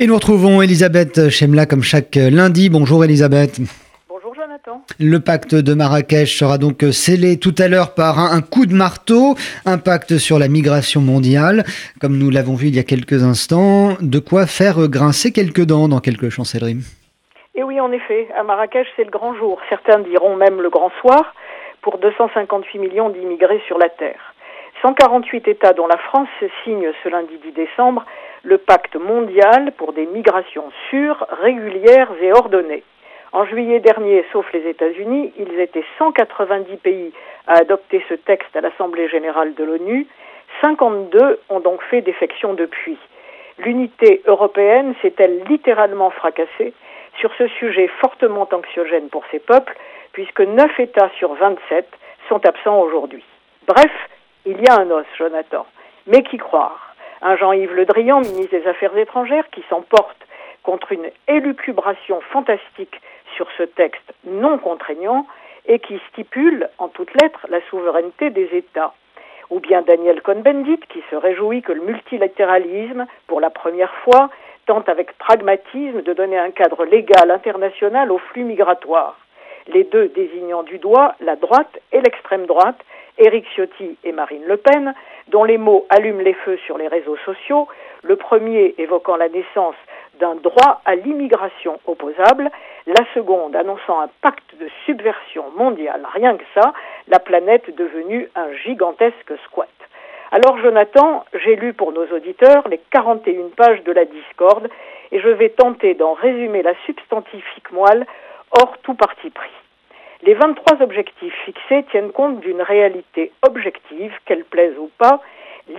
Et nous retrouvons Elisabeth Chemla comme chaque lundi. Bonjour Elisabeth. Bonjour Jonathan. Le pacte de Marrakech sera donc scellé tout à l'heure par un, coup de marteau, un pacte sur la migration mondiale, comme nous l'avons vu il y a quelques instants. De quoi faire grincer quelques dents dans quelques chancelleries. Et oui, en effet, à Marrakech, c'est le grand jour. Certains diront même le grand soir pour 258 millions d'immigrés sur la Terre. 148 États, dont la France, signent ce lundi 10 décembre le pacte mondial pour des migrations sûres, régulières et ordonnées. En juillet dernier, sauf les États-Unis, ils étaient 190 pays à adopter ce texte à l'Assemblée générale de l'ONU. 52 ont donc fait défection depuis. L'unité européenne s'est-elle littéralement fracassée sur ce sujet fortement anxiogène pour ces peuples, puisque 9 États sur 27 sont absents aujourd'hui. Bref, il y a un os, Jonathan. Mais qui croire? Un Jean-Yves Le Drian, ministre des Affaires étrangères, qui s'emporte contre une élucubration fantastique sur ce texte non contraignant et qui stipule en toutes lettres la souveraineté des États. Ou bien Daniel Cohn-Bendit qui se réjouit que le multilatéralisme, pour la première fois, tente avec pragmatisme de donner un cadre légal international aux flux migratoires. Les deux désignant du doigt la droite et l'extrême droite, Éric Ciotti et Marine Le Pen, dont les mots allument les feux sur les réseaux sociaux, le premier évoquant la naissance d'un droit à l'immigration opposable, la seconde annonçant un pacte de subversion mondiale, rien que ça, la planète devenue un gigantesque squat. Alors Jonathan, j'ai lu pour nos auditeurs les 41 pages de la discorde et je vais tenter d'en résumer la substantifique moelle hors tout parti pris. Les 23 objectifs fixés tiennent compte d'une réalité objective, qu'elle plaise ou pas,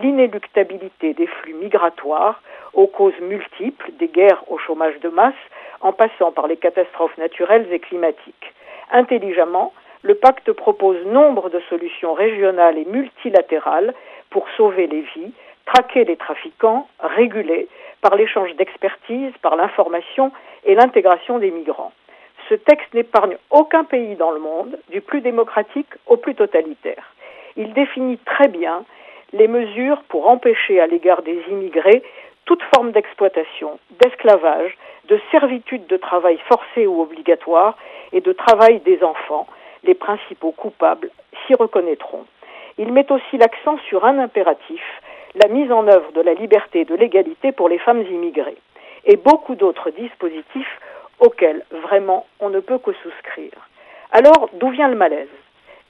l'inéluctabilité des flux migratoires aux causes multiples, des guerres au chômage de masse, en passant par les catastrophes naturelles et climatiques. Intelligemment, le pacte propose nombre de solutions régionales et multilatérales pour sauver les vies, traquer les trafiquants, réguler par l'échange d'expertise, par l'information et l'intégration des migrants ce texte n'épargne aucun pays dans le monde, du plus démocratique au plus totalitaire. Il définit très bien les mesures pour empêcher à l'égard des immigrés toute forme d'exploitation, d'esclavage, de servitude de travail forcé ou obligatoire et de travail des enfants. Les principaux coupables s'y reconnaîtront. Il met aussi l'accent sur un impératif, la mise en œuvre de la liberté et de l'égalité pour les femmes immigrées, et beaucoup d'autres dispositifs auquel vraiment on ne peut que souscrire. Alors, d'où vient le malaise?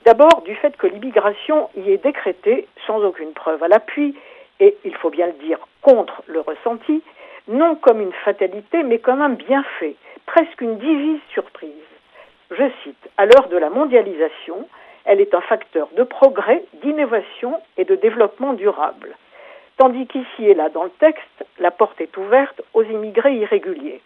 D'abord du fait que l'immigration y est décrétée sans aucune preuve à l'appui, et il faut bien le dire contre le ressenti, non comme une fatalité, mais comme un bienfait, presque une divise surprise. Je cite, à l'heure de la mondialisation, elle est un facteur de progrès, d'innovation et de développement durable. Tandis qu'ici et là dans le texte, la porte est ouverte aux immigrés irréguliers.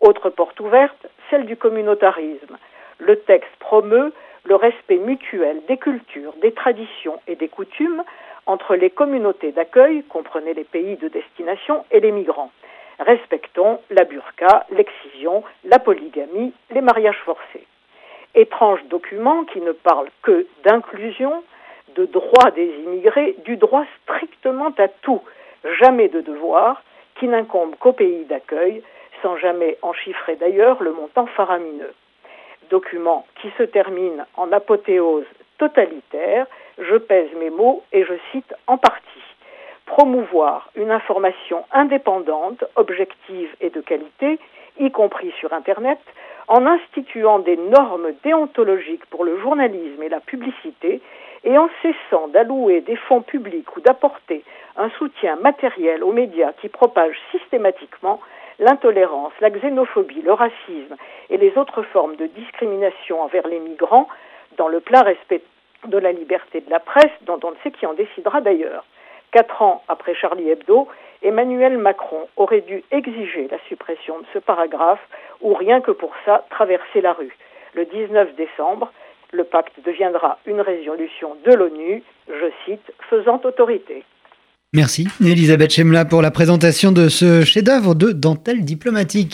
Autre porte ouverte, celle du communautarisme. Le texte promeut le respect mutuel des cultures, des traditions et des coutumes entre les communautés d'accueil, comprenez les pays de destination, et les migrants. Respectons la burqa, l'excision, la polygamie, les mariages forcés. Étrange document qui ne parle que d'inclusion, de droit des immigrés, du droit strictement à tout, jamais de devoir, qui n'incombe qu'au pays d'accueil, sans jamais en chiffrer d'ailleurs le montant faramineux. Document qui se termine en apothéose totalitaire, je pèse mes mots et je cite en partie. Promouvoir une information indépendante, objective et de qualité, y compris sur Internet, en instituant des normes déontologiques pour le journalisme et la publicité, et en cessant d'allouer des fonds publics ou d'apporter un soutien matériel aux médias qui propagent systématiquement l'intolérance, la xénophobie, le racisme et les autres formes de discrimination envers les migrants dans le plein respect de la liberté de la presse, dont on ne sait qui en décidera d'ailleurs. Quatre ans après Charlie Hebdo, Emmanuel Macron aurait dû exiger la suppression de ce paragraphe ou rien que pour ça traverser la rue. Le 19 décembre, le pacte deviendra une résolution de l'ONU, je cite, faisant autorité. Merci Elisabeth Chemla pour la présentation de ce chef-d'œuvre de dentelle diplomatique.